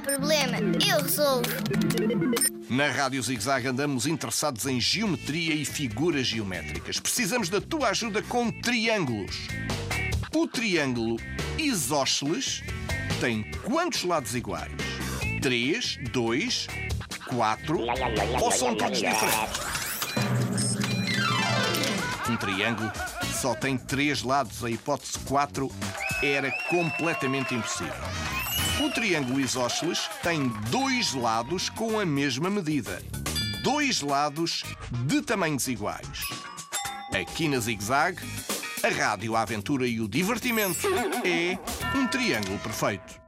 problema, eu resolvo. Na Rádio ZigZag andamos interessados em geometria e figuras geométricas. Precisamos da tua ajuda com triângulos. O triângulo isósceles tem quantos lados iguais? 3, 2, 4 ou são todos diferentes? Triângulo só tem três lados, a hipótese 4 era completamente impossível. O triângulo isósceles tem dois lados com a mesma medida. Dois lados de tamanhos iguais. Aqui na Zig Zag, a rádio, a aventura e o divertimento é um triângulo perfeito.